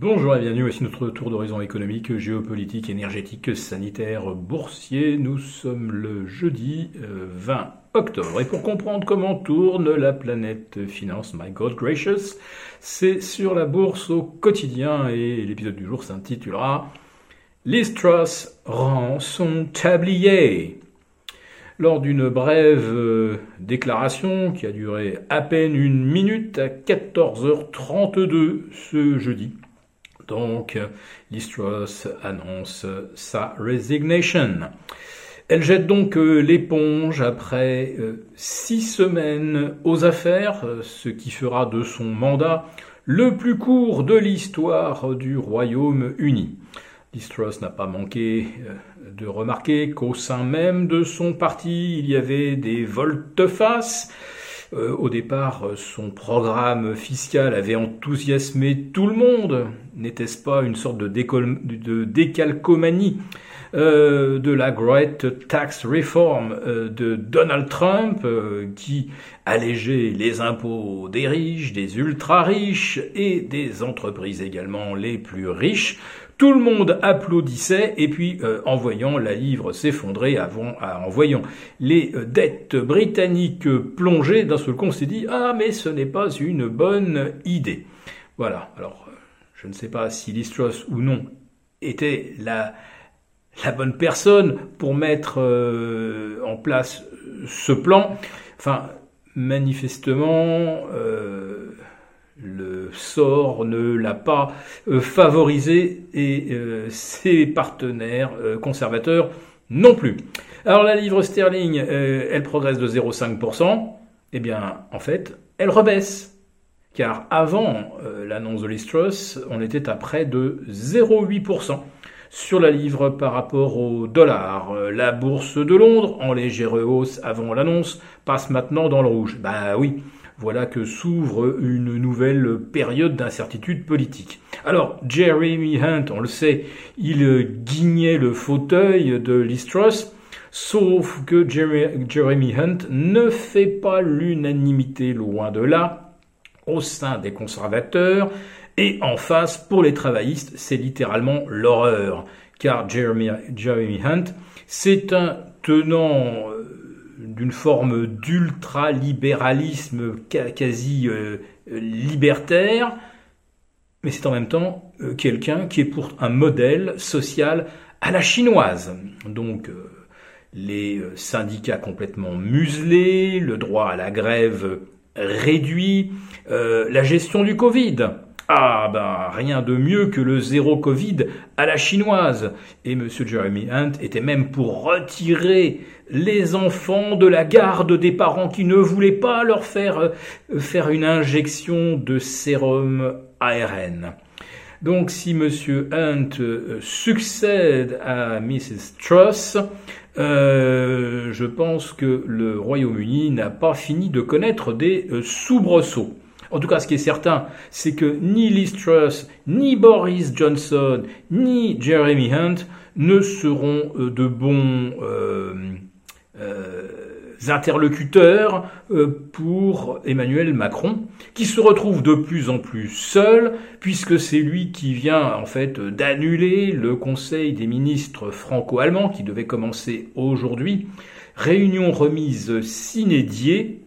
Bonjour et bienvenue, voici notre tour d'horizon économique, géopolitique, énergétique, sanitaire, boursier. Nous sommes le jeudi 20 euh, octobre. Et pour comprendre comment tourne la planète finance, my God gracious, c'est sur la bourse au quotidien et l'épisode du jour s'intitulera Liz rend son tablier. Lors d'une brève euh, déclaration qui a duré à peine une minute à 14h32 ce jeudi, donc, Listros annonce sa resignation. Elle jette donc euh, l'éponge après euh, six semaines aux affaires, ce qui fera de son mandat le plus court de l'histoire du Royaume-Uni. Listros n'a pas manqué euh, de remarquer qu'au sein même de son parti, il y avait des volte-face euh, au départ, son programme fiscal avait enthousiasmé tout le monde. N'était-ce pas une sorte de décalcomanie euh, de la Great Tax Reform euh, de Donald Trump qui allégeait les impôts des riches, des ultra-riches et des entreprises également les plus riches tout le monde applaudissait et puis euh, en voyant la livre s'effondrer, en voyant les euh, dettes britanniques plonger, d'un seul coup on s'est dit ah mais ce n'est pas une bonne idée. Voilà. Alors euh, je ne sais pas si Listros ou non était la la bonne personne pour mettre en place ce plan. Enfin manifestement le sort ne l'a pas euh, favorisé et euh, ses partenaires euh, conservateurs non plus. Alors la livre sterling, elle progresse de 0,5%. Eh bien, en fait, elle rebaisse. Car avant l'annonce de Listros, on était à près de 0,8% sur la livre par rapport au dollar. La bourse de Londres, en légère hausse avant l'annonce, passe maintenant dans le rouge. Bah oui, voilà que s'ouvre une nouvelle période d'incertitude politique. Alors, Jeremy Hunt, on le sait, il guignait le fauteuil de Listros, sauf que Jeremy Hunt ne fait pas l'unanimité, loin de là, au sein des conservateurs, et en face, pour les travaillistes, c'est littéralement l'horreur, car Jeremy, Hunt, c'est un tenant euh, d'une forme d'ultra-libéralisme quasi euh, libertaire, mais c'est en même temps euh, quelqu'un qui est pour un modèle social à la chinoise. Donc les syndicats complètement muselés, le droit à la grève réduit, la gestion du Covid. Ah ben rien de mieux que le zéro Covid à la chinoise. Et M. Jeremy Hunt était même pour retirer les enfants de la garde des parents qui ne voulaient pas leur faire euh, faire une injection de sérum ARN. Donc si M. Hunt euh, succède à Mrs. Truss, euh, je pense que le Royaume-Uni n'a pas fini de connaître des soubresauts. En tout cas, ce qui est certain, c'est que ni Liz Truss, ni Boris Johnson, ni Jeremy Hunt ne seront euh, de bons euh, euh, interlocuteurs pour Emmanuel Macron, qui se retrouve de plus en plus seul, puisque c'est lui qui vient en fait d'annuler le Conseil des ministres franco-allemands qui devait commencer aujourd'hui. Réunion remise s'inédiée,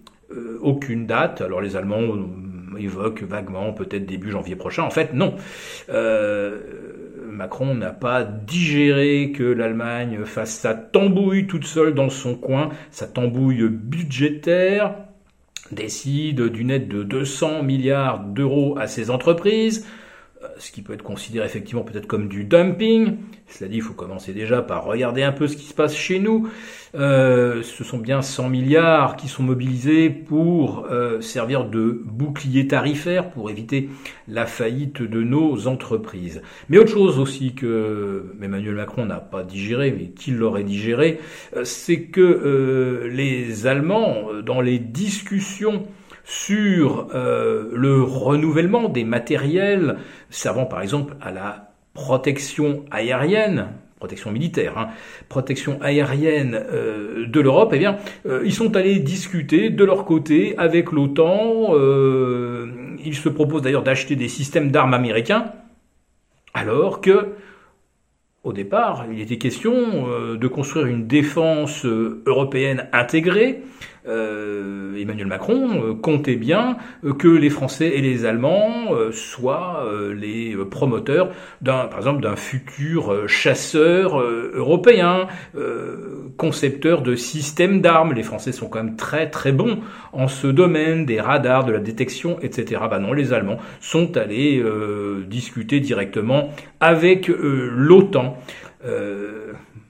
aucune date. Alors les Allemands évoque vaguement peut-être début janvier prochain. En fait, non. Euh, Macron n'a pas digéré que l'Allemagne fasse sa tambouille toute seule dans son coin, sa tambouille budgétaire, décide d'une aide de 200 milliards d'euros à ses entreprises, ce qui peut être considéré effectivement peut-être comme du dumping. Cela dit, il faut commencer déjà par regarder un peu ce qui se passe chez nous. Euh, ce sont bien 100 milliards qui sont mobilisés pour euh, servir de bouclier tarifaire pour éviter la faillite de nos entreprises. Mais autre chose aussi que Emmanuel Macron n'a pas digéré, mais qu'il l'aurait digéré, euh, c'est que les Allemands, dans les discussions sur euh, le renouvellement des matériels servant par exemple à la protection aérienne, protection militaire, hein, protection aérienne euh, de l'Europe, eh bien, euh, ils sont allés discuter de leur côté avec l'OTAN. ils se proposent d'ailleurs d'acheter des systèmes d'armes américains. Alors que, au départ, il était question de construire une défense européenne intégrée, euh, Emmanuel Macron euh, comptait bien euh, que les Français et les Allemands soient les promoteurs d'un, par exemple, d'un futur chasseur européen, concepteur de systèmes d'armes. Les Français sont quand même très très bons en ce domaine des radars, de la détection, etc. Bah non, les Allemands sont allés discuter directement avec l'OTAN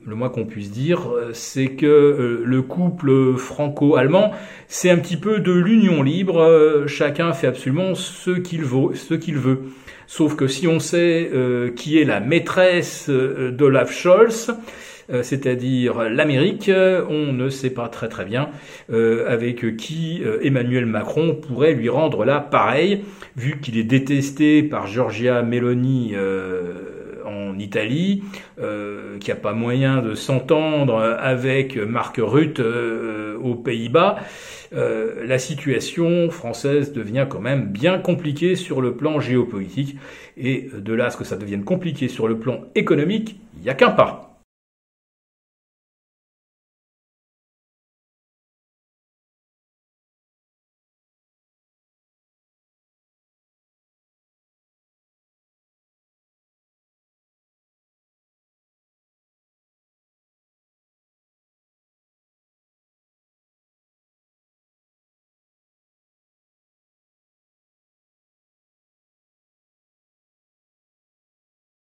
le moins qu'on puisse dire, euh, c'est que euh, le couple franco-allemand, c'est un petit peu de l'union libre. Euh, chacun fait absolument ce qu'il veut, ce qu'il veut. Sauf que si on sait qui est la maîtresse d'Olaf Scholz, c'est-à-dire l'Amérique, on ne sait pas très très bien avec qui Emmanuel Macron pourrait lui rendre là pareil, vu qu'il est détesté par Giorgia Meloni en Italie, euh, qui n'a pas moyen de s'entendre avec Marc Rutte euh, aux Pays-Bas, euh, la situation française devient quand même bien compliquée sur le plan géopolitique. Et de là à ce que ça devienne compliqué sur le plan économique, il n'y a qu'un pas.